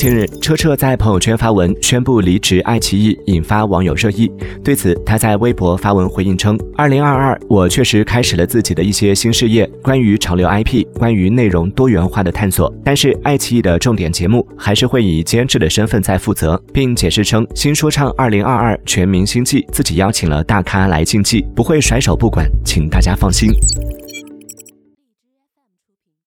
近日车澈在朋友圈发文宣布离职爱奇艺引发网友热议。对此他在微博发文回应称二零二二我确实开始了自己的一些新事业关于潮流 ip 关于内容多元化的探索。但是爱奇艺的重点节目还是会以监制的身份在负责并解释称新说唱二零二二全明星季自己邀请了大咖来竞技不会甩手不管请大家放心。